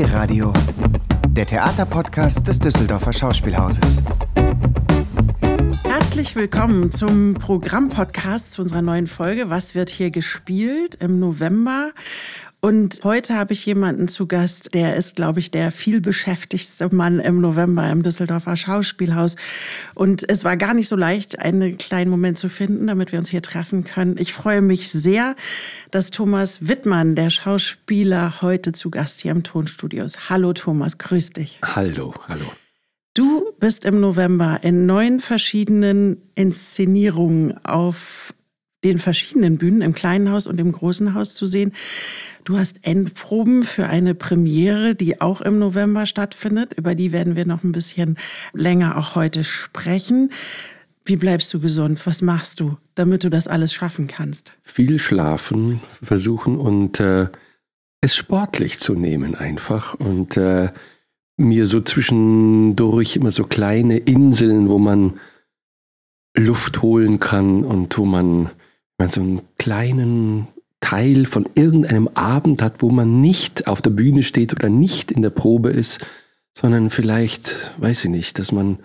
D-Radio, der Theaterpodcast des Düsseldorfer Schauspielhauses. Herzlich willkommen zum Programmpodcast zu unserer neuen Folge. Was wird hier gespielt im November? Und heute habe ich jemanden zu Gast, der ist, glaube ich, der vielbeschäftigste Mann im November im Düsseldorfer Schauspielhaus. Und es war gar nicht so leicht, einen kleinen Moment zu finden, damit wir uns hier treffen können. Ich freue mich sehr, dass Thomas Wittmann, der Schauspieler, heute zu Gast hier im Tonstudio ist. Hallo Thomas, grüß dich. Hallo, hallo. Du bist im November in neun verschiedenen Inszenierungen auf den verschiedenen Bühnen im kleinen Haus und im großen Haus zu sehen. Du hast Endproben für eine Premiere, die auch im November stattfindet. Über die werden wir noch ein bisschen länger auch heute sprechen. Wie bleibst du gesund? Was machst du, damit du das alles schaffen kannst? Viel schlafen versuchen und äh, es sportlich zu nehmen einfach und äh, mir so zwischendurch immer so kleine Inseln, wo man Luft holen kann und wo man, man so einen kleinen Teil von irgendeinem Abend hat, wo man nicht auf der Bühne steht oder nicht in der Probe ist, sondern vielleicht, weiß ich nicht, dass man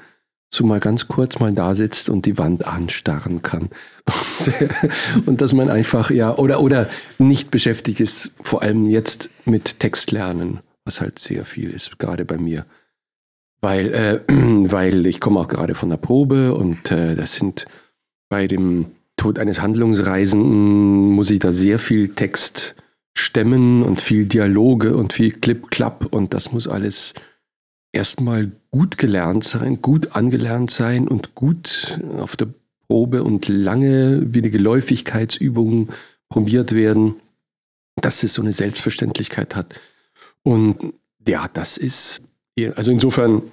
so mal ganz kurz mal da sitzt und die Wand anstarren kann. Und, und dass man einfach, ja, oder, oder nicht beschäftigt ist, vor allem jetzt mit Textlernen, was halt sehr viel ist, gerade bei mir. Weil, äh, weil ich komme auch gerade von der Probe und äh, das sind bei dem Tod eines Handlungsreisenden muss ich da sehr viel Text stemmen und viel Dialoge und viel Clip-Clap und das muss alles erstmal gut gelernt sein, gut angelernt sein und gut auf der Probe und lange wie eine Geläufigkeitsübung probiert werden, dass es so eine Selbstverständlichkeit hat. Und ja, das ist, also insofern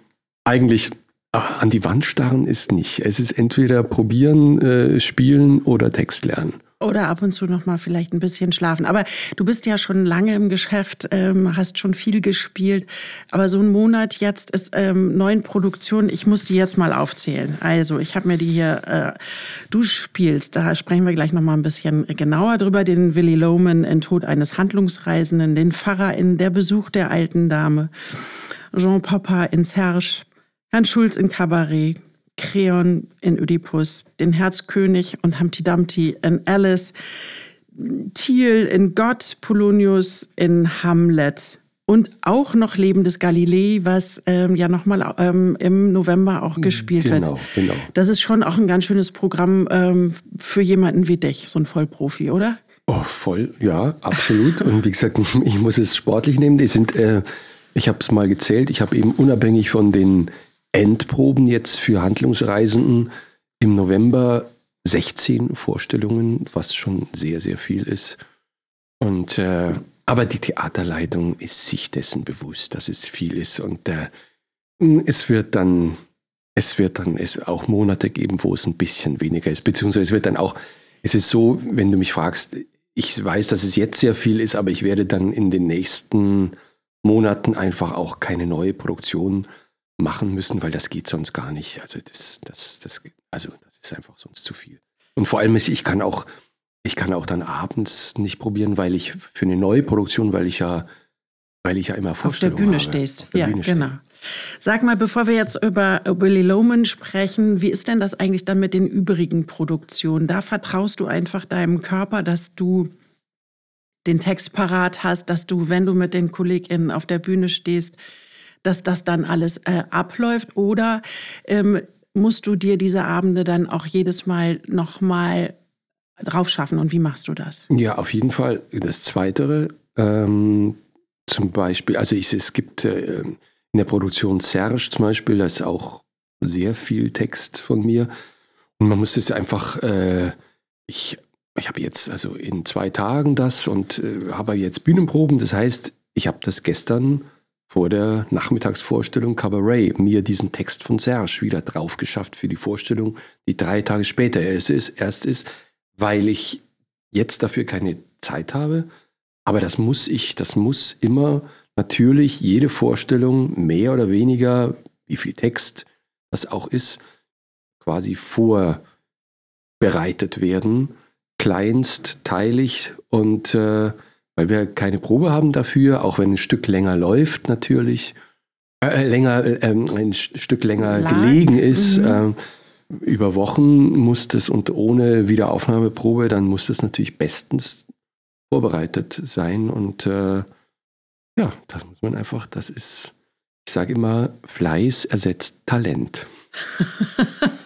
eigentlich an die Wand starren ist nicht. Es ist entweder probieren, äh, spielen oder Text lernen. Oder ab und zu noch mal vielleicht ein bisschen schlafen. Aber du bist ja schon lange im Geschäft, ähm, hast schon viel gespielt. Aber so ein Monat jetzt ist ähm, neuen Produktion. Ich muss die jetzt mal aufzählen. Also ich habe mir die hier. Äh, du spielst. Da sprechen wir gleich noch mal ein bisschen genauer drüber. Den Willy Loman in Tod eines Handlungsreisenden, den Pfarrer in Der Besuch der alten Dame, Jean Papa in Serge, Herrn Schulz in Kabarett, Creon in Oedipus, den Herzkönig und Humpty Dumpty in Alice, Thiel in Gott, Polonius in Hamlet und auch noch Leben des Galilei, was ähm, ja nochmal ähm, im November auch gespielt genau, wird. Genau. Das ist schon auch ein ganz schönes Programm ähm, für jemanden wie dich, so ein Vollprofi, oder? Oh, voll, ja, absolut. und wie gesagt, ich muss es sportlich nehmen. Die sind, äh, ich habe es mal gezählt, ich habe eben unabhängig von den Endproben jetzt für Handlungsreisenden im November 16 Vorstellungen, was schon sehr, sehr viel ist. Und äh, aber die Theaterleitung ist sich dessen bewusst, dass es viel ist. Und äh, es wird dann, es wird dann es auch Monate geben, wo es ein bisschen weniger ist. Beziehungsweise es wird dann auch, es ist so, wenn du mich fragst, ich weiß, dass es jetzt sehr viel ist, aber ich werde dann in den nächsten Monaten einfach auch keine neue Produktion machen müssen, weil das geht sonst gar nicht. Also das, das, das, also das ist einfach sonst zu viel. Und vor allem, ich kann auch, ich kann auch dann abends nicht probieren, weil ich für eine neue Produktion, weil ich ja, weil ich ja immer Vorstellungen Auf der Bühne habe. stehst. Der ja, Bühne genau. stehe. Sag mal, bevor wir jetzt über Willy Loman sprechen, wie ist denn das eigentlich dann mit den übrigen Produktionen? Da vertraust du einfach deinem Körper, dass du den Text parat hast, dass du, wenn du mit den KollegInnen auf der Bühne stehst, dass das dann alles äh, abläuft? Oder ähm, musst du dir diese Abende dann auch jedes Mal nochmal drauf schaffen? Und wie machst du das? Ja, auf jeden Fall das Zweitere. Ähm, zum Beispiel, also ich, es gibt äh, in der Produktion Serge zum Beispiel, da ist auch sehr viel Text von mir. Und man muss das einfach, äh, ich, ich habe jetzt also in zwei Tagen das und äh, habe jetzt Bühnenproben. Das heißt, ich habe das gestern vor der Nachmittagsvorstellung Cabaret mir diesen Text von Serge wieder drauf geschafft für die Vorstellung, die drei Tage später erst ist, erst ist, weil ich jetzt dafür keine Zeit habe. Aber das muss ich, das muss immer natürlich jede Vorstellung mehr oder weniger, wie viel Text das auch ist, quasi vorbereitet werden, kleinstteilig und äh, weil wir keine Probe haben dafür, auch wenn ein Stück länger läuft natürlich, äh, länger, äh, ein Stück länger Lag. gelegen ist. Mhm. Äh, über Wochen muss das und ohne Wiederaufnahmeprobe, dann muss das natürlich bestens vorbereitet sein. Und äh, ja, das muss man einfach, das ist, ich sage immer, Fleiß ersetzt Talent.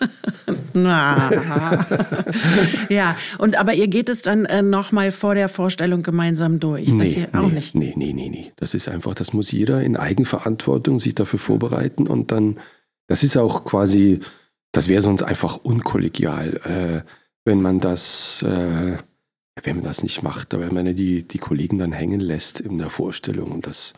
ja, und aber ihr geht es dann äh, nochmal vor der Vorstellung gemeinsam durch. Nee, auch nee, nicht. Nee, nee, nee, nee. Das ist einfach, das muss jeder in Eigenverantwortung sich dafür vorbereiten und dann, das ist auch quasi, das wäre sonst einfach unkollegial, äh, wenn man das, äh, wenn man das nicht macht, wenn man die, die Kollegen dann hängen lässt in der Vorstellung und das,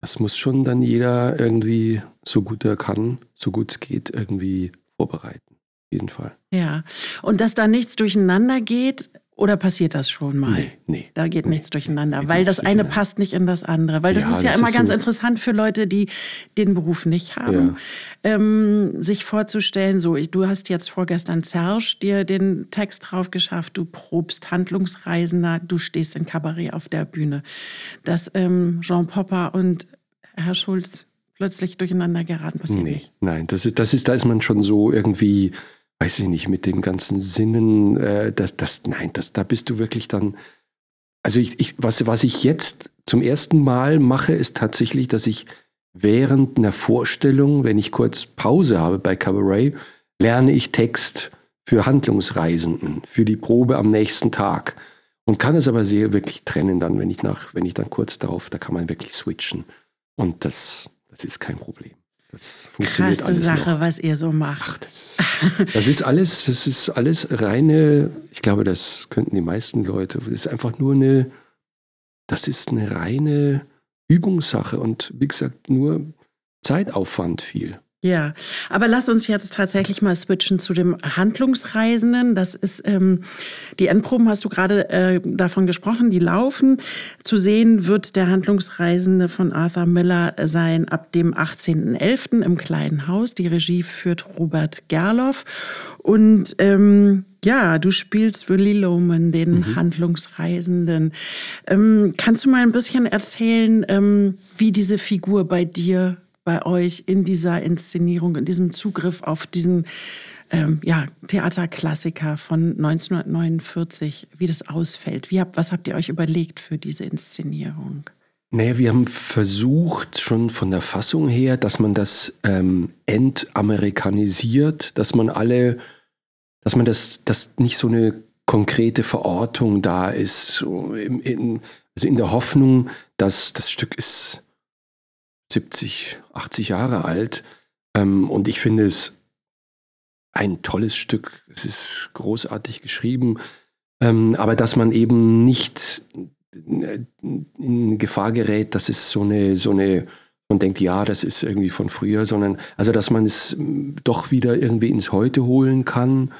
das muss schon dann jeder irgendwie, so gut er kann, so gut es geht, irgendwie vorbereiten. Jeden Fall. Ja. Und dass da nichts durcheinander geht, oder passiert das schon mal? Nee, nee. Da geht nee, nichts durcheinander, geht weil das eine passt nicht in das andere. Weil das ja, ist ja das immer ist ganz so interessant für Leute, die den Beruf nicht haben, ja. ähm, sich vorzustellen, so, du hast jetzt vorgestern Serge dir den Text drauf geschafft, du probst Handlungsreisender, du stehst in Kabarett auf der Bühne. Dass ähm, Jean Popper und Herr Schulz plötzlich durcheinander geraten, passiert nee, nicht. Nein, das ist, das ist, da ist man schon so irgendwie weiß ich nicht, mit den ganzen Sinnen, äh, das, das, nein, das, da bist du wirklich dann. Also ich, ich, was, was ich jetzt zum ersten Mal mache, ist tatsächlich, dass ich während einer Vorstellung, wenn ich kurz Pause habe bei Cabaret, lerne ich Text für Handlungsreisenden, für die Probe am nächsten Tag. Und kann es aber sehr wirklich trennen dann, wenn ich nach, wenn ich dann kurz darauf, da kann man wirklich switchen. Und das, das ist kein Problem. Das funktioniert Krasse alles Sache, noch. was ihr so macht. Ach, das, das, ist alles, das ist alles reine, ich glaube, das könnten die meisten Leute, das ist einfach nur eine, das ist eine reine Übungssache und wie gesagt, nur Zeitaufwand viel. Ja, aber lass uns jetzt tatsächlich mal switchen zu dem Handlungsreisenden. Das ist ähm, die Endproben, hast du gerade äh, davon gesprochen, die laufen. Zu sehen wird der Handlungsreisende von Arthur Miller sein ab dem 18.11. im kleinen Haus. Die Regie führt Robert Gerloff. Und ähm, ja, du spielst Willy Loman, den mhm. Handlungsreisenden. Ähm, kannst du mal ein bisschen erzählen, ähm, wie diese Figur bei dir bei euch in dieser Inszenierung, in diesem Zugriff auf diesen ähm, ja, Theaterklassiker von 1949, wie das ausfällt? Wie habt, was habt ihr euch überlegt für diese Inszenierung? Naja, wir haben versucht, schon von der Fassung her, dass man das ähm, entamerikanisiert, dass man alle, dass man das, dass nicht so eine konkrete Verortung da ist, so in, in, also in der Hoffnung, dass das Stück ist 70, 80 Jahre alt. Ähm, und ich finde es ein tolles Stück. Es ist großartig geschrieben. Ähm, aber dass man eben nicht in Gefahr gerät, dass es so eine, so eine, man denkt, ja, das ist irgendwie von früher, sondern also, dass man es doch wieder irgendwie ins Heute holen kann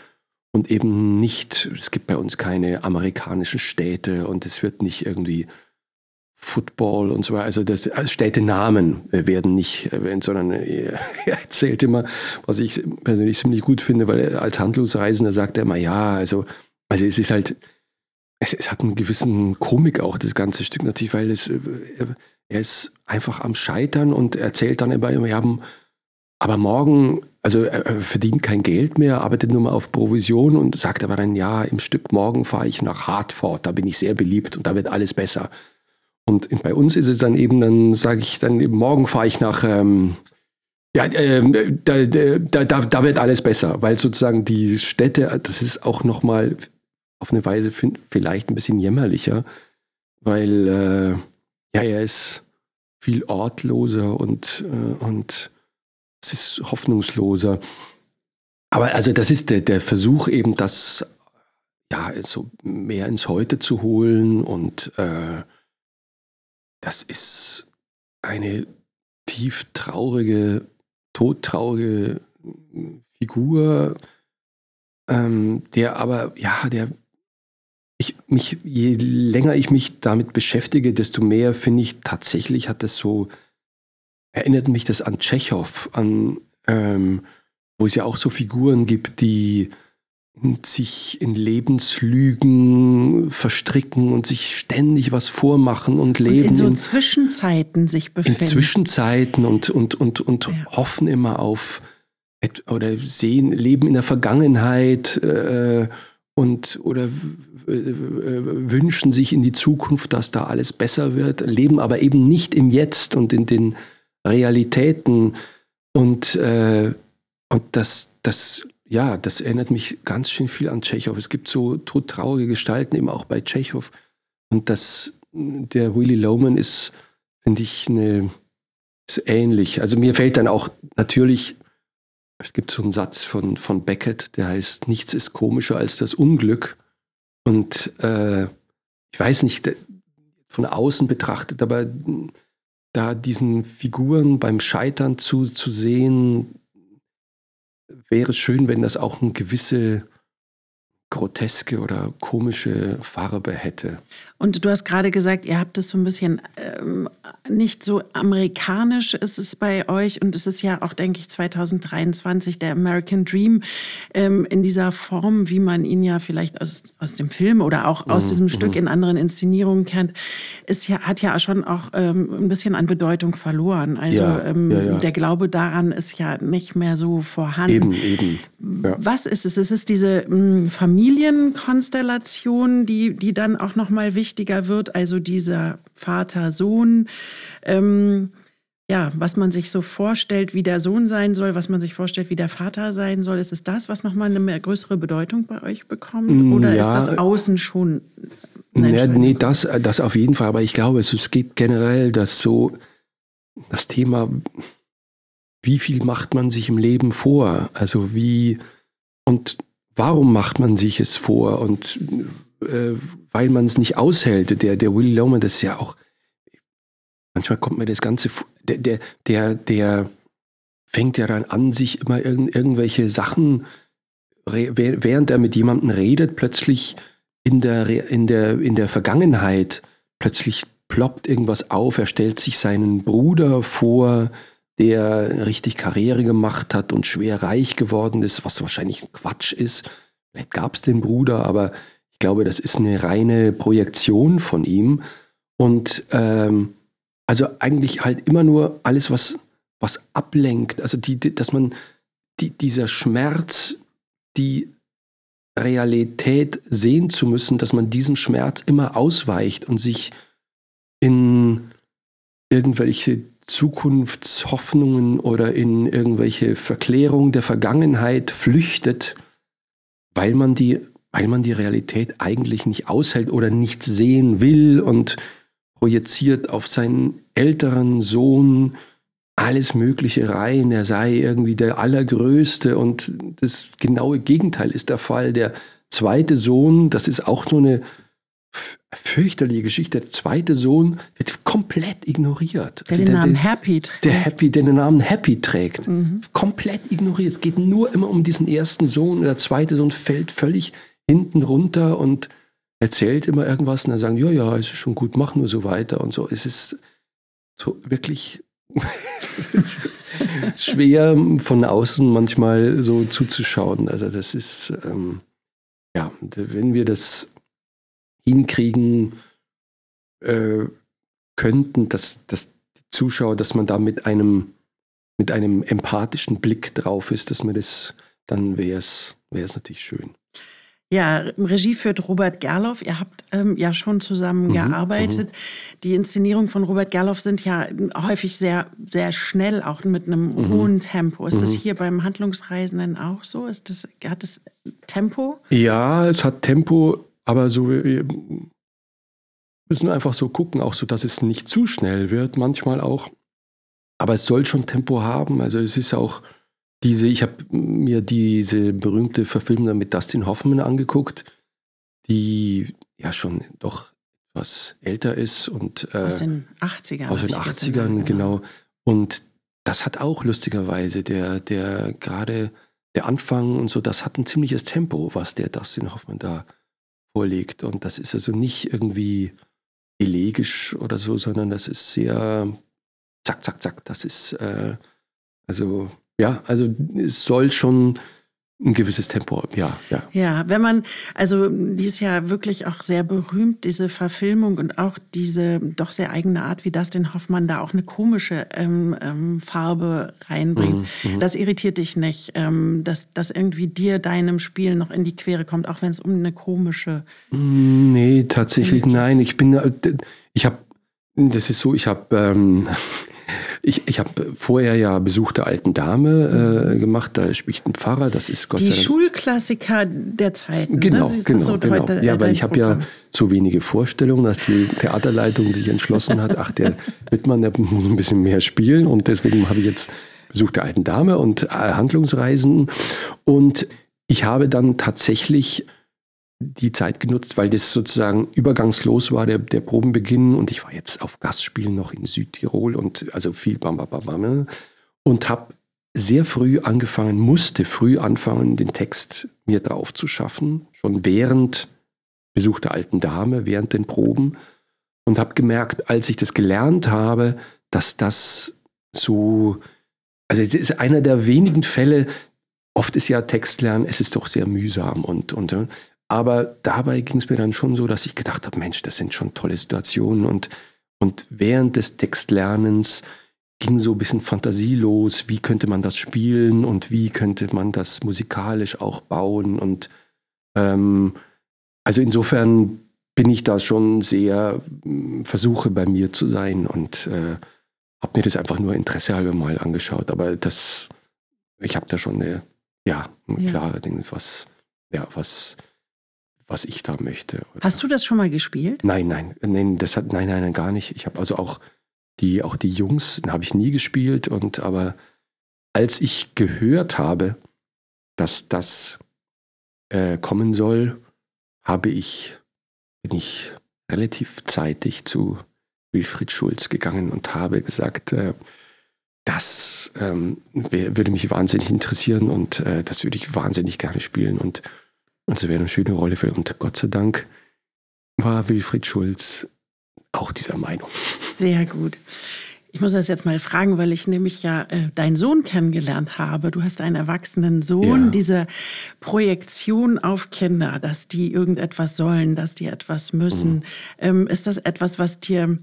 und eben nicht, es gibt bei uns keine amerikanischen Städte und es wird nicht irgendwie Football und so weiter. Also das also Städtenamen werden nicht erwähnt, sondern er erzählt immer, was ich persönlich ziemlich gut finde, weil als Handlungsreisender sagt er immer, ja, also, also es ist halt, es, es hat einen gewissen Komik auch, das ganze Stück natürlich, weil es, er ist einfach am Scheitern und erzählt dann immer, wir haben, aber morgen, also er verdient kein Geld mehr, arbeitet nur mal auf Provision und sagt aber dann, ja, im Stück morgen fahre ich nach Hartford, da bin ich sehr beliebt und da wird alles besser. Und bei uns ist es dann eben, dann sage ich dann morgen fahre ich nach, ähm, ja, äh, da, da, da, da, wird alles besser, weil sozusagen die Städte, das ist auch nochmal auf eine Weise vielleicht ein bisschen jämmerlicher, weil äh, ja, er ist viel ortloser und, äh, und es ist hoffnungsloser. Aber also das ist der, der Versuch eben, das ja so mehr ins Heute zu holen und äh, das ist eine tief traurige, todtraurige Figur, ähm, der aber, ja, der, ich mich, je länger ich mich damit beschäftige, desto mehr finde ich tatsächlich hat das so, erinnert mich das an Tschechow, an, ähm, wo es ja auch so Figuren gibt, die sich in Lebenslügen verstricken und sich ständig was vormachen und leben. Und in so in, Zwischenzeiten sich befinden. In Zwischenzeiten und, und, und, und ja. hoffen immer auf oder sehen, leben in der Vergangenheit äh, und oder wünschen sich in die Zukunft, dass da alles besser wird, leben aber eben nicht im Jetzt und in den Realitäten. Und, äh, und das, das ja, das erinnert mich ganz schön viel an Tschechow. Es gibt so todtraurige Gestalten eben auch bei Tschechow. Und das, der Willy Loman ist, finde ich, eine, ist ähnlich. Also mir fällt dann auch natürlich, es gibt so einen Satz von, von Beckett, der heißt, nichts ist komischer als das Unglück. Und äh, ich weiß nicht, von außen betrachtet, aber da diesen Figuren beim Scheitern zu, zu sehen, wäre es schön, wenn das auch eine gewisse groteske oder komische Farbe hätte. Und du hast gerade gesagt, ihr habt es so ein bisschen ähm, nicht so amerikanisch ist es bei euch und es ist ja auch, denke ich, 2023 der American Dream ähm, in dieser Form, wie man ihn ja vielleicht aus, aus dem Film oder auch aus mhm. diesem Stück mhm. in anderen Inszenierungen kennt, ist ja, hat ja schon auch ähm, ein bisschen an Bedeutung verloren. Also ja, ähm, ja, ja. der Glaube daran ist ja nicht mehr so vorhanden. Eben, eben. Was ist es? Es ist diese hm, Familienkonstellation, die, die dann auch nochmal wichtiger wird, also dieser Vater-Sohn. Ähm, ja, was man sich so vorstellt, wie der Sohn sein soll, was man sich vorstellt, wie der Vater sein soll. Ist es das, was nochmal eine mehr größere Bedeutung bei euch bekommt? Mm, Oder ja, ist das außen schon? Nee, nee das, das auf jeden Fall. Aber ich glaube, es geht generell, dass so das Thema, wie viel macht man sich im Leben vor? Also wie und warum macht man sich es vor? Und äh, weil man es nicht aushält. Der, der Willy Loman, das ist ja auch, manchmal kommt mir das Ganze, der, der, der, der fängt ja dann an, sich immer irgend, irgendwelche Sachen, während er mit jemandem redet, plötzlich in der, in der, in der Vergangenheit, plötzlich ploppt irgendwas auf, er stellt sich seinen Bruder vor, der richtig Karriere gemacht hat und schwer reich geworden ist, was wahrscheinlich Quatsch ist. Vielleicht gab es den Bruder, aber glaube, das ist eine reine Projektion von ihm. Und ähm, also eigentlich halt immer nur alles, was, was ablenkt. Also die, die dass man die, dieser Schmerz, die Realität sehen zu müssen, dass man diesem Schmerz immer ausweicht und sich in irgendwelche Zukunftshoffnungen oder in irgendwelche Verklärung der Vergangenheit flüchtet, weil man die weil man die Realität eigentlich nicht aushält oder nicht sehen will und projiziert auf seinen älteren Sohn alles Mögliche rein, er sei irgendwie der Allergrößte und das genaue Gegenteil ist der Fall. Der zweite Sohn, das ist auch so eine fürchterliche Geschichte. Der zweite Sohn wird komplett ignoriert. Der also den der, Namen Happy trägt. Der, Happy, der den Namen Happy trägt. Mhm. Komplett ignoriert. Es geht nur immer um diesen ersten Sohn. Der zweite Sohn fällt völlig hinten runter und erzählt immer irgendwas und dann sagen, ja, ja, es ist schon gut, mach nur so weiter und so. Es ist so wirklich schwer von außen manchmal so zuzuschauen. Also das ist, ähm, ja, wenn wir das hinkriegen äh, könnten, dass, dass die Zuschauer, dass man da mit einem, mit einem empathischen Blick drauf ist, dass man das, dann wäre es natürlich schön. Ja, Regie führt Robert Gerloff. Ihr habt ähm, ja schon zusammen mhm, gearbeitet. Mhm. Die Inszenierungen von Robert Gerloff sind ja häufig sehr, sehr schnell, auch mit einem mhm. hohen Tempo. Ist das mhm. hier beim Handlungsreisenden auch so? Ist das, hat es Tempo? Ja, es hat Tempo, aber so wir müssen einfach so gucken, auch so, dass es nicht zu schnell wird, manchmal auch. Aber es soll schon Tempo haben. Also es ist auch diese, ich habe mir diese berühmte Verfilmung mit Dustin Hoffman angeguckt, die ja schon doch etwas älter ist und äh, aus den 80ern. Aus den 80ern, genau. Und das hat auch lustigerweise der, der gerade der Anfang und so, das hat ein ziemliches Tempo, was der Dustin Hoffman da vorlegt. Und das ist also nicht irgendwie elegisch oder so, sondern das ist sehr zack, zack, zack. Das ist äh, also ja, also es soll schon ein gewisses Tempo, ja, ja. Ja, wenn man, also die ist ja wirklich auch sehr berühmt, diese Verfilmung und auch diese doch sehr eigene Art, wie Dustin Hoffmann da auch eine komische ähm, ähm, Farbe reinbringt. Mhm, mhm. das irritiert dich nicht, ähm, dass das irgendwie dir deinem Spiel noch in die Quere kommt, auch wenn es um eine komische. Nee, tatsächlich nein. Ich bin, äh, ich habe, das ist so, ich habe ähm, ich, ich habe vorher ja Besuch der alten Dame äh, gemacht, da spricht ein Pfarrer, das ist Gott Die sei Dank. Schulklassiker der Zeit. Ne? Genau, ne? genau, so genau. Heute, ja, weil ich habe ja so wenige Vorstellungen, dass die Theaterleitung sich entschlossen hat, ach, der Wittmann, der muss ein bisschen mehr spielen und deswegen habe ich jetzt Besuch der alten Dame und äh, Handlungsreisen und ich habe dann tatsächlich die Zeit genutzt, weil das sozusagen übergangslos war, der, der Probenbeginn. Und ich war jetzt auf Gastspielen noch in Südtirol und also viel bam, bam, bam, bam und habe sehr früh angefangen, musste früh anfangen, den Text mir drauf zu schaffen, schon während Besuch der alten Dame, während den Proben. Und habe gemerkt, als ich das gelernt habe, dass das so, also es ist einer der wenigen Fälle, oft ist ja Textlernen, es ist doch sehr mühsam und, und aber dabei ging es mir dann schon so, dass ich gedacht habe, Mensch, das sind schon tolle Situationen. Und, und während des Textlernens ging so ein bisschen Fantasie los, wie könnte man das spielen und wie könnte man das musikalisch auch bauen. Und ähm, also insofern bin ich da schon sehr, hm, versuche bei mir zu sein und äh, habe mir das einfach nur Interesse halber mal angeschaut. Aber das, ich habe da schon eine, ja, ein ja. klare Ding, was, ja, was was ich da möchte. Hast du das schon mal gespielt? Nein, nein, nein, das hat, nein, nein, nein, gar nicht. Ich habe also auch die, auch die Jungs habe ich nie gespielt und aber als ich gehört habe, dass das äh, kommen soll, habe ich, bin ich relativ zeitig zu Wilfried Schulz gegangen und habe gesagt, äh, das ähm, würde mich wahnsinnig interessieren und äh, das würde ich wahnsinnig gerne spielen. Und also wäre eine schöne Rolle für und Gott sei Dank war Wilfried Schulz auch dieser Meinung. Sehr gut. Ich muss das jetzt mal fragen, weil ich nämlich ja äh, deinen Sohn kennengelernt habe. Du hast einen erwachsenen Sohn, ja. diese Projektion auf Kinder, dass die irgendetwas sollen, dass die etwas müssen. Mhm. Ähm, ist das etwas, was dir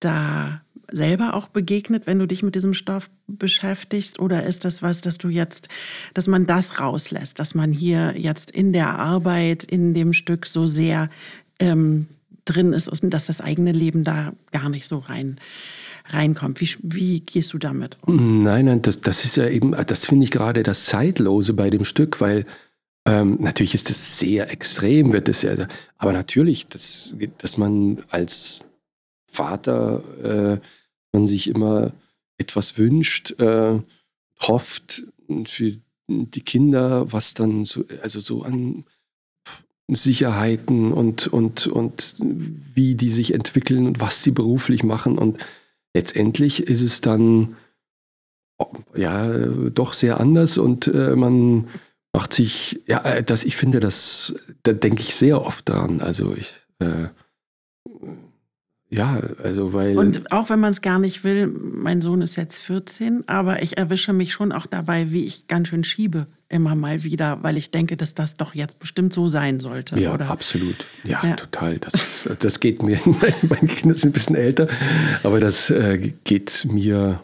da selber auch begegnet, wenn du dich mit diesem Stoff beschäftigst? Oder ist das was, dass du jetzt, dass man das rauslässt, dass man hier jetzt in der Arbeit, in dem Stück so sehr ähm, drin ist und dass das eigene Leben da gar nicht so rein reinkommt. Wie, wie gehst du damit um? Nein, nein, das, das ist ja eben, das finde ich gerade das Zeitlose bei dem Stück, weil ähm, natürlich ist das sehr extrem, wird es ja, aber natürlich, dass, dass man als Vater äh, man sich immer etwas wünscht, äh, hofft für die Kinder, was dann so, also so an Sicherheiten und, und, und wie die sich entwickeln und was sie beruflich machen. Und letztendlich ist es dann ja doch sehr anders und äh, man macht sich, ja, äh, das, ich finde, das, da denke ich sehr oft dran. Also ich äh, ja, also weil. Und auch wenn man es gar nicht will, mein Sohn ist jetzt 14, aber ich erwische mich schon auch dabei, wie ich ganz schön schiebe immer mal wieder, weil ich denke, dass das doch jetzt bestimmt so sein sollte. Ja, oder? absolut. Ja, ja, total. Das, das geht mir, meine Kinder sind ein bisschen älter, aber das äh, geht mir,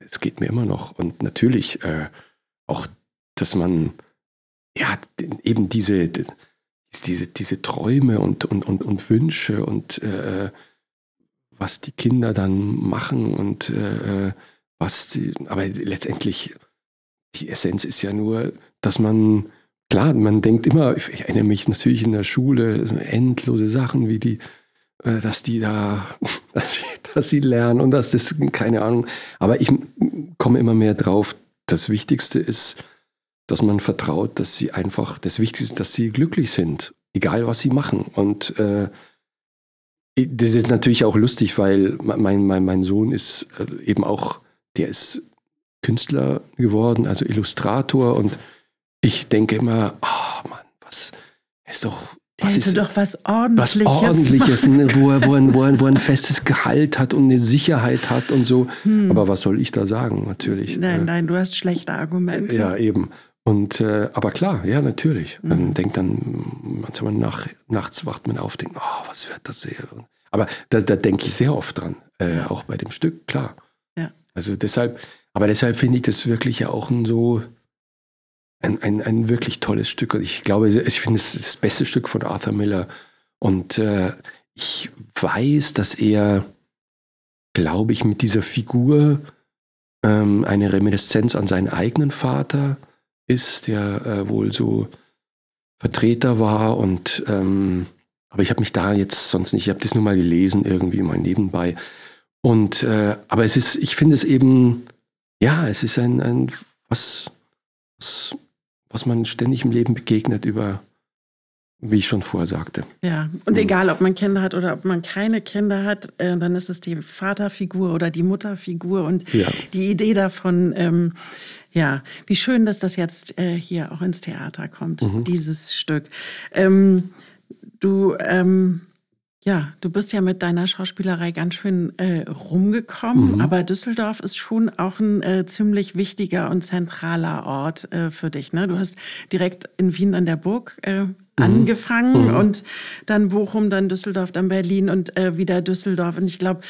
es geht mir immer noch. Und natürlich äh, auch, dass man ja eben diese, diese, diese Träume und, und, und, und Wünsche und äh, was die Kinder dann machen und äh, was die, aber letztendlich die Essenz ist ja nur, dass man, klar, man denkt immer, ich erinnere mich natürlich in der Schule, endlose Sachen wie die, äh, dass die da, dass sie, dass sie lernen und das ist keine Ahnung. Aber ich komme immer mehr drauf, das Wichtigste ist, dass man vertraut, dass sie einfach, das Wichtigste ist, dass sie glücklich sind, egal was sie machen. Und äh, das ist natürlich auch lustig, weil mein, mein, mein Sohn ist äh, eben auch, der ist Künstler geworden, also Illustrator und ich denke immer, oh Mann, was ist doch was ist doch was Ordentliches. Was Ordentliches, ne, wo, er, wo, er, wo, er, wo er ein festes Gehalt hat und eine Sicherheit hat und so. Hm. Aber was soll ich da sagen, natürlich? Nein, nein, du hast schlechte Argumente. Ja, eben. Und, äh, aber klar, ja, natürlich. Man mhm. denkt dann, manchmal nach, nachts wacht man auf, denkt, oh, was wird das hier? Aber da, da denke ich sehr oft dran, äh, ja. auch bei dem Stück, klar. Ja. Also deshalb, aber deshalb finde ich das wirklich ja auch ein so, ein, ein, ein wirklich tolles Stück. Und ich glaube, ich finde es das beste Stück von Arthur Miller. Und äh, ich weiß, dass er, glaube ich, mit dieser Figur ähm, eine Reminiszenz an seinen eigenen Vater ist, der äh, wohl so Vertreter war. Und ähm, aber ich habe mich da jetzt sonst nicht, ich habe das nur mal gelesen, irgendwie mal nebenbei. Und äh, aber es ist, ich finde es eben, ja, es ist ein, ein was, was was man ständig im Leben begegnet über, wie ich schon vorher sagte. Ja, und mhm. egal, ob man Kinder hat oder ob man keine Kinder hat, äh, dann ist es die Vaterfigur oder die Mutterfigur und ja. die Idee davon, ähm, ja, wie schön, dass das jetzt äh, hier auch ins Theater kommt, mhm. dieses Stück. Ähm, du ähm, ja, du bist ja mit deiner Schauspielerei ganz schön äh, rumgekommen, mhm. aber Düsseldorf ist schon auch ein äh, ziemlich wichtiger und zentraler Ort äh, für dich. Ne? Du hast direkt in Wien an der Burg äh, mhm. angefangen mhm. und dann Bochum, dann Düsseldorf, dann Berlin und äh, wieder Düsseldorf. Und ich glaube,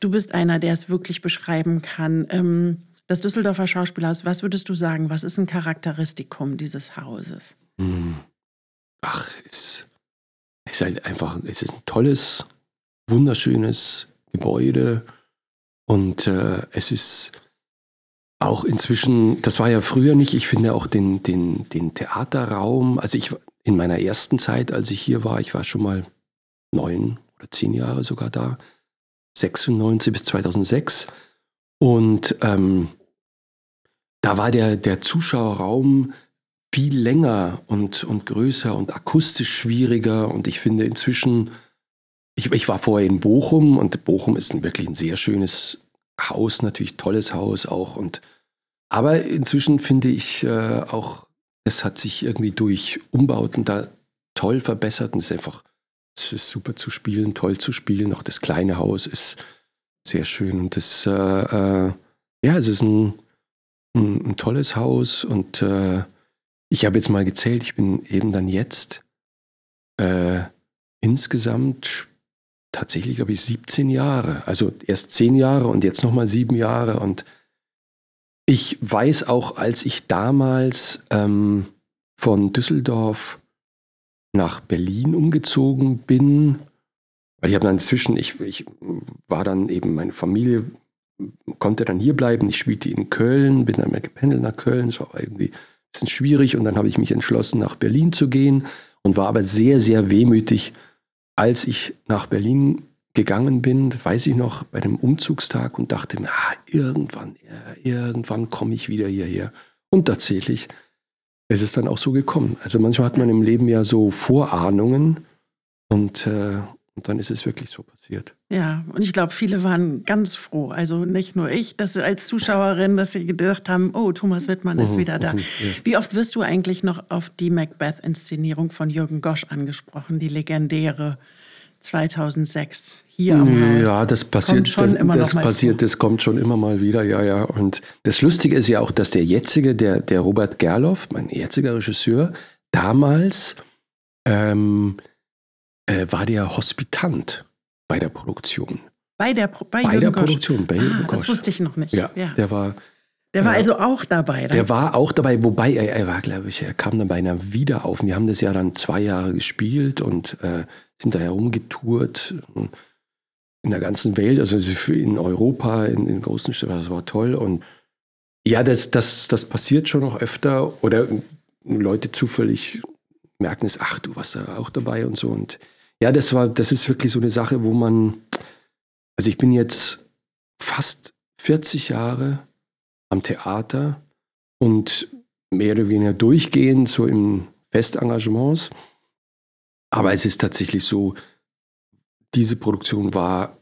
du bist einer, der es wirklich beschreiben kann. Ähm, das Düsseldorfer Schauspielhaus, was würdest du sagen, was ist ein Charakteristikum dieses Hauses? Mhm. Ach, es ist halt einfach, es ist ein tolles, wunderschönes Gebäude und äh, es ist auch inzwischen, das war ja früher nicht, ich finde auch den, den, den Theaterraum, also ich in meiner ersten Zeit, als ich hier war, ich war schon mal neun oder zehn Jahre sogar da, 96 bis 2006 und ähm, da war der, der Zuschauerraum viel länger und, und größer und akustisch schwieriger. Und ich finde inzwischen, ich, ich war vorher in Bochum und Bochum ist ein, wirklich ein sehr schönes Haus, natürlich tolles Haus auch. Und, aber inzwischen finde ich äh, auch, es hat sich irgendwie durch Umbauten da toll verbessert und es ist einfach, es ist super zu spielen, toll zu spielen. Auch das kleine Haus ist sehr schön und das, äh, äh, ja, es ist ein, ein, ein tolles Haus und äh, ich habe jetzt mal gezählt, ich bin eben dann jetzt äh, insgesamt tatsächlich, glaube ich, 17 Jahre. Also erst 10 Jahre und jetzt nochmal 7 Jahre. Und ich weiß auch, als ich damals ähm, von Düsseldorf nach Berlin umgezogen bin, weil ich habe dann inzwischen, ich, ich war dann eben, meine Familie konnte dann hier bleiben. Ich spielte in Köln, bin dann mehr gependelt nach Köln. Es war irgendwie bisschen schwierig und dann habe ich mich entschlossen, nach Berlin zu gehen und war aber sehr, sehr wehmütig, als ich nach Berlin gegangen bin, weiß ich noch, bei dem Umzugstag und dachte mir, ah, irgendwann, irgendwann komme ich wieder hierher. Und tatsächlich ist es dann auch so gekommen. Also manchmal hat man im Leben ja so Vorahnungen und äh, und dann ist es wirklich so passiert. Ja, und ich glaube, viele waren ganz froh. Also nicht nur ich, dass als Zuschauerin, dass sie gedacht haben, oh, Thomas Wittmann ist mhm, wieder da. Mhm. Wie oft wirst du eigentlich noch auf die Macbeth-Inszenierung von Jürgen Gosch angesprochen, die legendäre 2006 hier am Haus? Ja, das passiert das schon das, immer das passiert, vor. das kommt schon immer mal wieder, ja, ja. Und das Lustige ist ja auch, dass der jetzige, der, der Robert Gerloff, mein jetziger Regisseur, damals ähm, äh, war der Hospitant bei der Produktion. Bei der, bei bei der Produktion, bei ah, Das wusste ich noch nicht. Ja, ja. der war. Der war äh, also auch dabei. Dann. Der war auch dabei, wobei er, er war, glaube ich, er kam dann beinahe wieder auf. Wir haben das ja dann zwei Jahre gespielt und äh, sind da herumgetourt in der ganzen Welt, also in Europa, in den großen Städten. Das war toll. Und ja, das, das, das passiert schon noch öfter oder Leute zufällig merken es, ach, du warst da auch dabei und so. Und ja, das war, das ist wirklich so eine Sache, wo man, also ich bin jetzt fast 40 Jahre am Theater und mehr oder weniger durchgehend so in Festengagements. Aber es ist tatsächlich so, diese Produktion war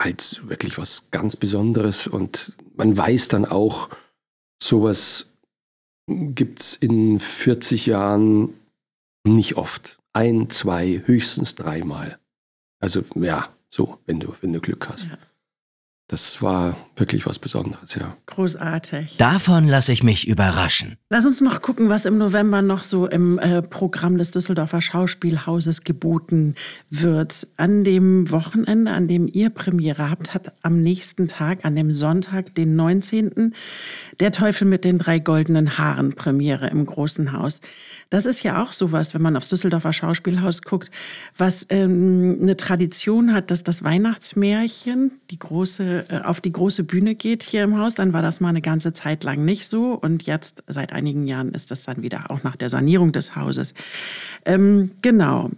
halt wirklich was ganz Besonderes und man weiß dann auch, sowas gibt es in 40 Jahren nicht oft ein, zwei, höchstens dreimal. Also ja, so, wenn du, wenn du Glück hast. Ja. Das war wirklich was Besonderes, ja. Großartig. Davon lasse ich mich überraschen. Lass uns noch gucken, was im November noch so im äh, Programm des Düsseldorfer Schauspielhauses geboten wird. An dem Wochenende, an dem ihr Premiere habt, hat am nächsten Tag, an dem Sonntag, den 19., der Teufel mit den drei goldenen Haaren Premiere im Großen Haus. Das ist ja auch sowas, wenn man aufs Düsseldorfer Schauspielhaus guckt, was ähm, eine Tradition hat, dass das Weihnachtsmärchen die große, äh, auf die große Bühne geht hier im Haus. Dann war das mal eine ganze Zeit lang nicht so. Und jetzt, seit einigen Jahren, ist das dann wieder auch nach der Sanierung des Hauses. Ähm, genau.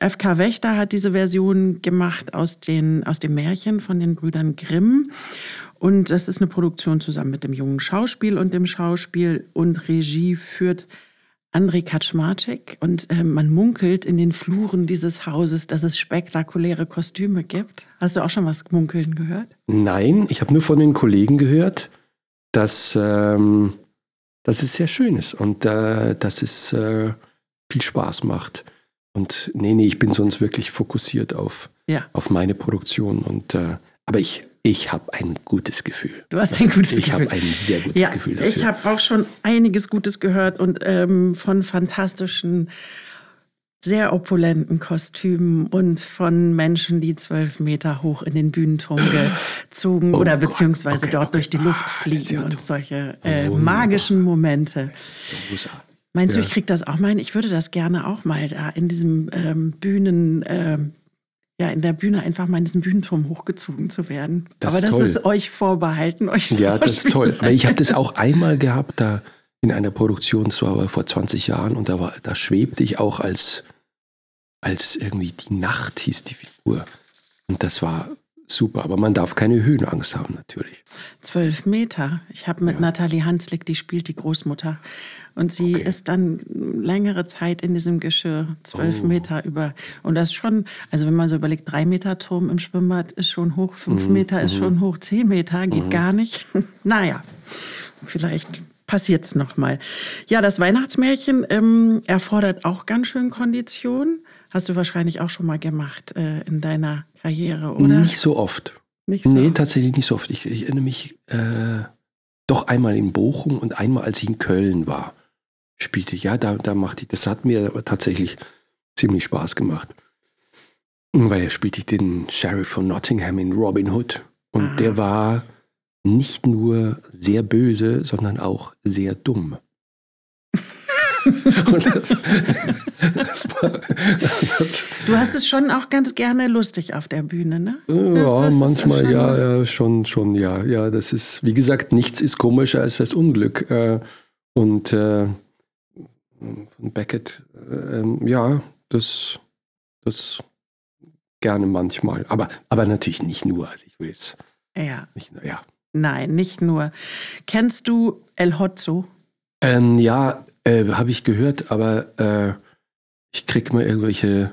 FK Wächter hat diese Version gemacht aus, den, aus dem Märchen von den Brüdern Grimm. Und das ist eine Produktion zusammen mit dem jungen Schauspiel und dem Schauspiel. Und Regie führt André Kaczmarczyk und äh, man munkelt in den Fluren dieses Hauses, dass es spektakuläre Kostüme gibt. Hast du auch schon was munkeln gehört? Nein, ich habe nur von den Kollegen gehört, dass, ähm, dass es sehr schön ist und äh, dass es äh, viel Spaß macht. Und nee, nee, ich bin sonst wirklich fokussiert auf, Ja. auf meine Produktion. Und, äh, aber ich, ich habe ein gutes Gefühl. Du hast ein gutes ich Gefühl. Ich habe ein sehr gutes ja, Gefühl dafür. Ich habe auch schon einiges Gutes gehört und ähm, von fantastischen, sehr opulenten Kostümen und von Menschen, die zwölf Meter hoch in den Bühnenturm gezogen Oh oder Gott. beziehungsweise Okay, dort okay. durch die Luft Ah, fliegen ja und solche äh, magischen Momente. Meinst du, Ja. ich krieg das auch mal hin? Ich würde das gerne auch mal da in diesem ähm, Bühnen, ähm, ja, in der Bühne einfach mal in diesem Bühnenturm hochgezogen zu werden. Das Aber das toll. ist euch vorbehalten, euch Ja, das ist toll. Aber ich habe das auch einmal gehabt, da in einer Produktion, das war aber vor 20 Jahren, und da, war, da schwebte ich auch als, als irgendwie die Nacht hieß die Figur. Und das war super. Aber man darf keine Höhenangst haben, natürlich. Zwölf Meter. Ich habe mit Ja. Nathalie Hanslick, die spielt die Großmutter. Und sie Okay. ist dann längere Zeit in diesem Geschirr, zwölf Oh. Meter über. Und das ist schon, also wenn man so überlegt, drei Meter Turm im Schwimmbad ist schon hoch, Mhm, fünf Meter ist schon hoch, zehn Meter geht gar nicht. naja, vielleicht passiert's noch mal. Ja, das Weihnachtsmärchen ähm, erfordert auch ganz schön Kondition. Hast du wahrscheinlich auch schon mal gemacht äh, in deiner Karriere, oder? Nicht so oft. Nicht so. Nee, tatsächlich nicht so oft. Ich, ich erinnere mich äh, doch einmal in Bochum und einmal, als ich in Köln war, spielte ich. Ja, da, da machte ich, das hat mir tatsächlich ziemlich Spaß gemacht. Weil da spielte ich den Sheriff von Nottingham in Robin Hood. Und Ah. der war nicht nur sehr böse, sondern auch sehr dumm. Das, das war, Du hast es schon auch ganz gerne lustig auf der Bühne, ne? ja, Das manchmal schon- ja, ja, schon, schon, ja, ja. Das ist, wie gesagt, nichts ist komischer als das Unglück. Äh, und äh, von Beckett, äh, ja, das, das gerne manchmal. Aber, aber natürlich nicht nur. Also ich will jetzt Ja, nicht nur, ja. nein, nicht nur. Kennst du El Hotzo? Ähm, ja, äh, habe ich gehört, aber äh, ich krieg mal irgendwelche,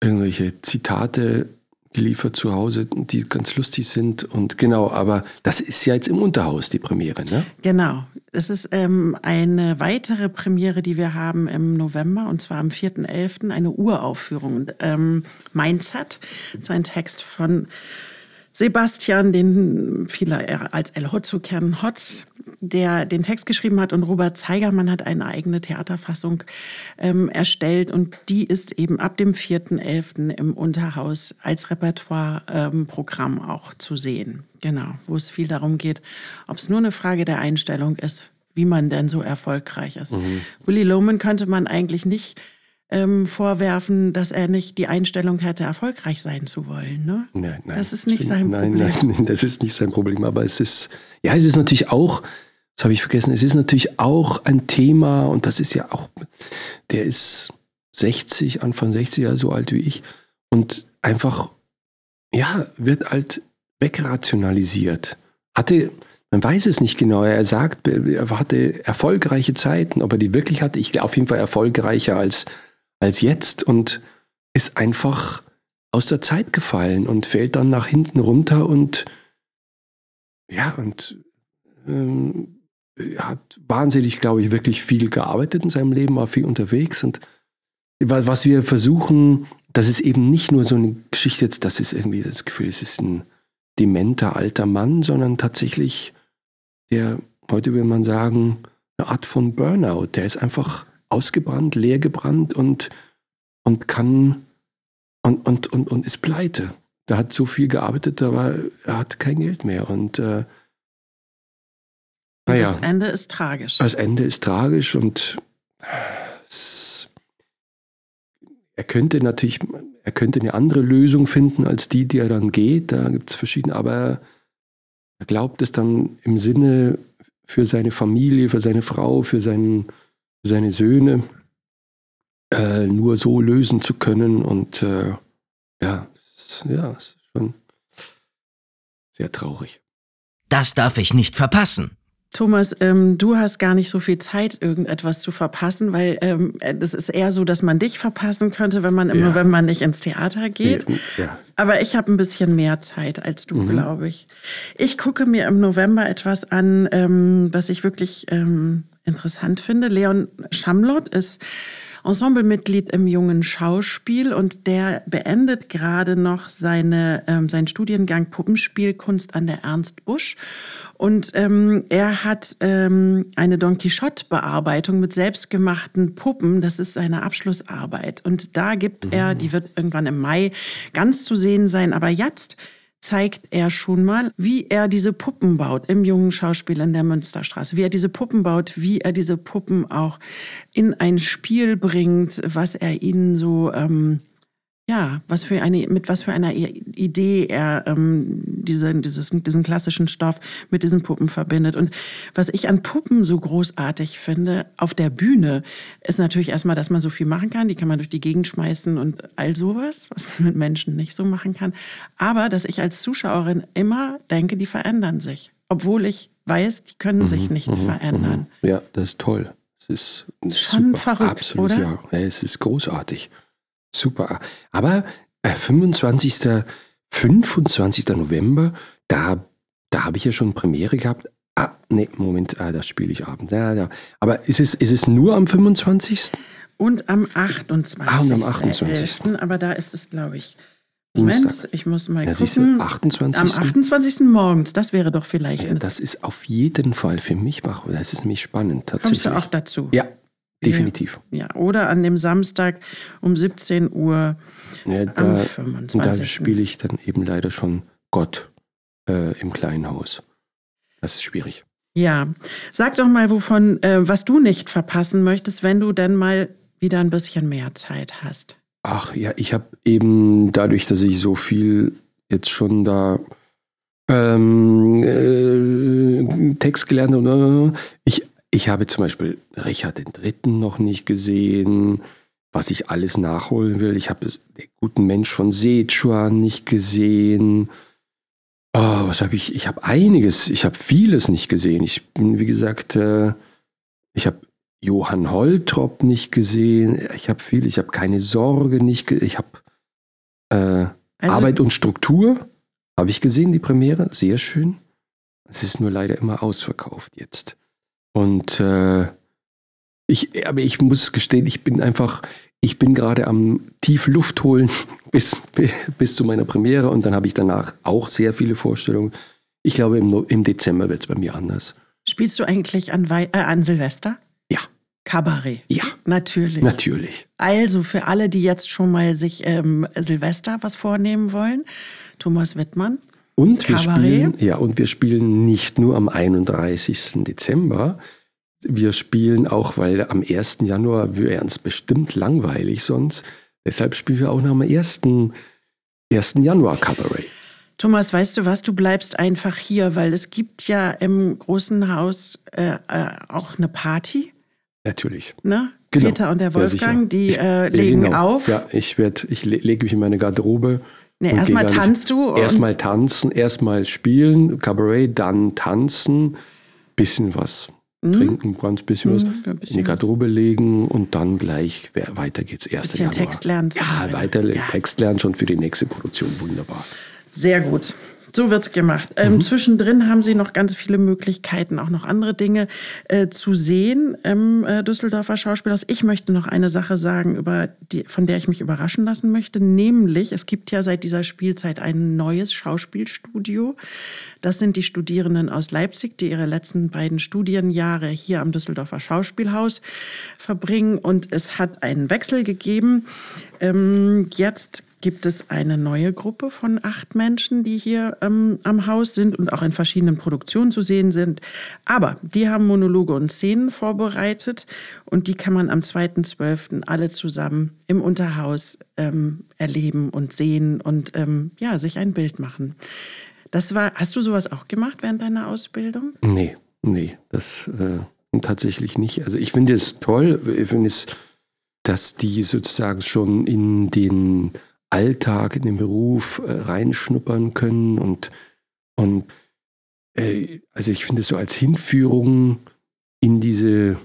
irgendwelche Zitate geliefert zu Hause, die ganz lustig sind. Und genau, aber das ist ja jetzt im Unterhaus die Premiere, ne? Genau. Es ist ähm, eine weitere Premiere, die wir haben im November, und zwar am 4.11., eine Uraufführung. Ähm, Mindset ist ein Text von Sebastian, den viele eher als El Hotzo kennen, Hotz, der den Text geschrieben hat und Robert Zeigermann hat eine eigene Theaterfassung ähm, erstellt und die ist eben ab dem 4.11. im Unterhaus als Repertoire-Programm auch zu sehen. Genau, wo es viel darum geht, ob es nur eine Frage der Einstellung ist, wie man denn so erfolgreich ist. Willy Loman könnte man eigentlich nicht ähm, vorwerfen, dass er nicht die Einstellung hätte, erfolgreich sein zu wollen. Ne? Nein, nein. Das ist nicht sein nein, Problem. Nein, nein, das ist nicht sein Problem. Aber es ist, ja, es ist natürlich auch, das habe ich vergessen, es ist natürlich auch ein Thema und das ist ja auch, der ist 60, Anfang 60, ja, so alt wie ich und einfach, ja, wird halt wegrationalisiert. Hatte, man weiß es nicht genau, er sagt, er hatte erfolgreiche Zeiten, ob er die wirklich hatte, ich glaube auf jeden Fall erfolgreicher als, als jetzt und ist einfach aus der Zeit gefallen und fällt dann nach hinten runter und ja, und ähm, hat wahnsinnig, glaube ich, wirklich viel gearbeitet in seinem Leben, war viel unterwegs und wa- was wir versuchen, das ist eben nicht nur so eine Geschichte das ist irgendwie das Gefühl, es ist ein, dementer alter Mann, sondern tatsächlich der, heute will man sagen, eine Art von Burnout. Der ist einfach ausgebrannt, leergebrannt und, und kann und, und, und, und ist pleite. Der hat so viel gearbeitet, aber er hat kein Geld mehr. Und äh, naja, Das Ende ist tragisch. das Ende ist tragisch und er könnte natürlich, er könnte eine andere Lösung finden als die, die er dann geht. Da gibt es verschiedene, aber er glaubt es dann im Sinne für seine Familie, für seine Frau, für, seinen, für seine Söhne äh, nur so lösen zu können. Und äh, ja, es, ja, es ist schon sehr traurig. Das darf ich nicht verpassen. Thomas, ähm, du hast gar nicht so viel Zeit, irgendetwas zu verpassen, weil ähm, es ist eher so, dass man dich verpassen könnte, wenn man im Ja. November nicht ins Theater geht. Ja. Aber ich habe ein bisschen mehr Zeit als Mhm. du, glaube ich. Ich gucke mir im November etwas an, ähm, was ich wirklich ähm, interessant finde. Leon Schamlott ist Ensemblemitglied im jungen Schauspiel und der beendet gerade noch seine, ähm, seinen Studiengang Puppenspielkunst an der Ernst Busch. Und ähm, er hat ähm, eine Don Quixote-Bearbeitung mit selbstgemachten Puppen. Das ist seine Abschlussarbeit. Und da gibt er, die wird irgendwann im Mai ganz zu sehen sein. Aber jetzt zeigt er schon mal, wie er diese Puppen baut im jungen Schauspiel in der Münsterstraße, wie er diese Puppen baut, wie er diese Puppen auch in ein Spiel bringt, was er ihnen so ähm, ja, was für eine, mit was für einer Idee er ähm, diese, dieses, diesen klassischen Stoff mit diesen Puppen verbindet. Und was ich an Puppen so großartig finde, auf der Bühne, ist natürlich erstmal, dass man so viel machen kann. Die kann man durch die Gegend schmeißen und all sowas, was man mit Menschen nicht so machen kann. Aber dass ich als Zuschauerin immer denke, die verändern sich. Obwohl ich weiß, die können sich nicht verändern. Ja, das ist toll. Es ist Schon super. verrückt, Absolut, oder? Ja. ja, es ist großartig. Super. Aber äh, 25. 25. November, da, da habe ich ja schon Premiere gehabt. Ah, nee, Moment, ah, das spiele ich abends. Ja, ja. Aber ist es, ist es nur am 25.? Und am 28. Ah, und am 28.. 11., Aber da ist es, glaube ich. Moment, Dienstag. ich muss mal Ja, du, gucken. 28.. Am 28. morgens, das wäre doch vielleicht. Ja, das ist auf jeden Fall für mich mach, Das ist nämlich spannend, tatsächlich. kommst du auch dazu? Ja, definitiv. Ja, oder an dem Samstag um 17 Uhr Ja, am da, 25. da spiele ich dann eben leider schon Gott äh, im kleinen Haus. Das ist schwierig. Ja, sag doch mal, wovon, äh, was du nicht verpassen möchtest, wenn du denn mal wieder ein bisschen mehr Zeit hast. Ach ja, ich habe eben dadurch, dass ich so viel jetzt schon da ähm, äh, Text gelernt habe, ich, ich habe zum Beispiel Richard III. noch nicht gesehen, was ich alles nachholen will. Ich habe den guten Mensch von Sichuan nicht gesehen. Oh, was habe ich? Ich habe einiges, ich habe vieles nicht gesehen. Ich bin, wie gesagt, äh, ich habe Johann Holtrop nicht gesehen. Ich habe viel, ich habe keine Sorge nicht ge Ich habe äh, Also- Arbeit und Struktur, habe ich gesehen, die Premiere. Sehr schön. Es ist nur leider immer ausverkauft jetzt. Und äh, ich, aber ich muss gestehen, ich bin einfach, ich bin gerade am tief Luft holen bis, bis zu meiner Premiere und dann habe ich danach auch sehr viele Vorstellungen. Ich glaube, im, im Dezember wird es bei mir anders. Spielst du eigentlich an, Wei äh, an Silvester? Ja. Kabarett. Ja, Natürlich. natürlich. Also für alle, die jetzt schon mal sich ähm, Silvester was vornehmen wollen, Thomas Wittmann. Und wir, spielen, ja, und wir spielen nicht nur am 31. Dezember, wir spielen auch, weil am 1. Januar wäre es bestimmt langweilig sonst. Deshalb spielen wir auch noch am 1. 1. Januar Cabaret. Thomas, weißt du was? Du bleibst einfach hier, weil es gibt ja im großen Haus äh, äh, auch eine Party. Natürlich. Ne? Genau. Peter und der Ja, Wolfgang, sicher. die Ich- äh, ja, legen genau. auf. Ja, ich, werd, ich le lege mich in meine Garderobe. Nee, erstmal tanzt du Erstmal tanzen, erstmal spielen, Cabaret, dann tanzen, bisschen was trinken, ganz bisschen was, Mhm, bisschen in die Garderobe legen und dann gleich weiter geht's. 1. Bisschen Januar. Text lernen Ja, weiter Ja. Text lernen schon für die nächste Produktion. Wunderbar. Sehr gut. So wird's gemacht. Ähm, mhm. Zwischendrin haben Sie noch ganz viele Möglichkeiten, auch noch andere Dinge äh, zu sehen im äh, Düsseldorfer Schauspielhaus. Ich möchte noch eine Sache sagen, über die, von der ich mich überraschen lassen möchte, nämlich es gibt ja seit dieser Spielzeit ein neues Schauspielstudio. Das sind die Studierenden aus Leipzig, die ihre letzten beiden Studienjahre hier am Düsseldorfer Schauspielhaus verbringen. Und es hat einen Wechsel gegeben. Ähm, jetzt gibt es eine neue Gruppe von acht Menschen, die hier ähm, am Haus sind und auch in verschiedenen Produktionen zu sehen sind. Aber die haben Monologe und Szenen vorbereitet und die kann man am 2.12. alle zusammen im Unterhaus ähm, erleben und sehen und ähm, ja, sich ein Bild machen. Das war, hast du sowas auch gemacht während deiner Ausbildung? Nee, nee, das äh, tatsächlich nicht. Also ich finde es toll, ich finde es, dass die sozusagen schon in den Alltag, in den Beruf äh, reinschnuppern können und, und äh, also ich finde es so als Hinführung in diese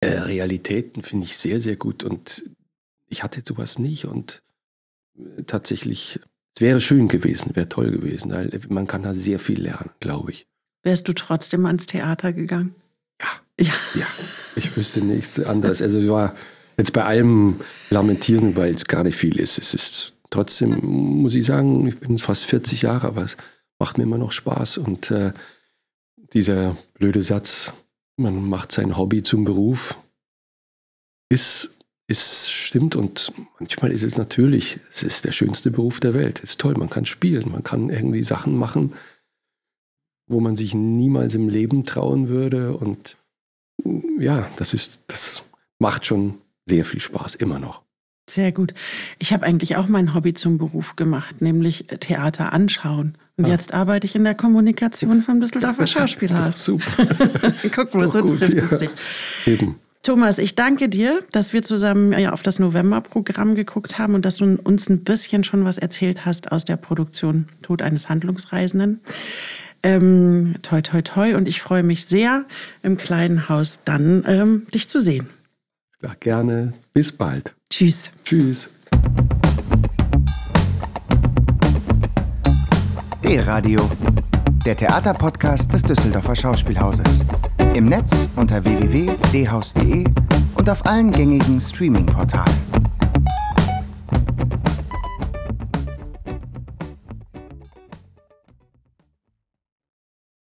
äh, Realitäten finde ich sehr, sehr gut und ich hatte sowas nicht und äh, tatsächlich, es wäre schön gewesen, wäre toll gewesen, weil man kann da sehr viel lernen, glaube ich. Wärst du trotzdem ans Theater gegangen? Ja. Ja. ja. Ich wüsste nichts anderes. Also ich war jetzt bei allem lamentieren, weil es gar nicht viel ist. Es ist trotzdem, muss ich sagen, ich bin fast 40 Jahre, aber es macht mir immer noch Spaß. Und äh, dieser blöde Satz, man macht sein Hobby zum Beruf, ist, ist stimmt. Und manchmal ist es natürlich, es ist der schönste Beruf der Welt. Es ist toll, man kann spielen, man kann irgendwie Sachen machen, wo man sich niemals im Leben trauen würde. Und ja, das ist, das macht schon sehr viel Spaß, immer noch. Sehr gut. Ich habe eigentlich auch mein Hobby zum Beruf gemacht, nämlich Theater anschauen. Und ah. jetzt arbeite ich in der Kommunikation vom Düsseldorfer Schauspielhaus. Super. Guck mal, so trifft ja. es sich. Eben. Thomas, ich danke dir, dass wir zusammen ja, auf das November-Programm geguckt haben und dass du uns ein bisschen schon was erzählt hast aus der Produktion Tod eines Handlungsreisenden. Ähm, toi, toi, toi. Und ich freue mich sehr, im kleinen Haus dann ähm, dich zu sehen. Ja, gerne. Bis bald. Tschüss. Tschüss. D-Radio, der Theaterpodcast des Düsseldorfer Schauspielhauses. Im Netz unter www.dhaus.de und auf allen gängigen Streaming-Portalen.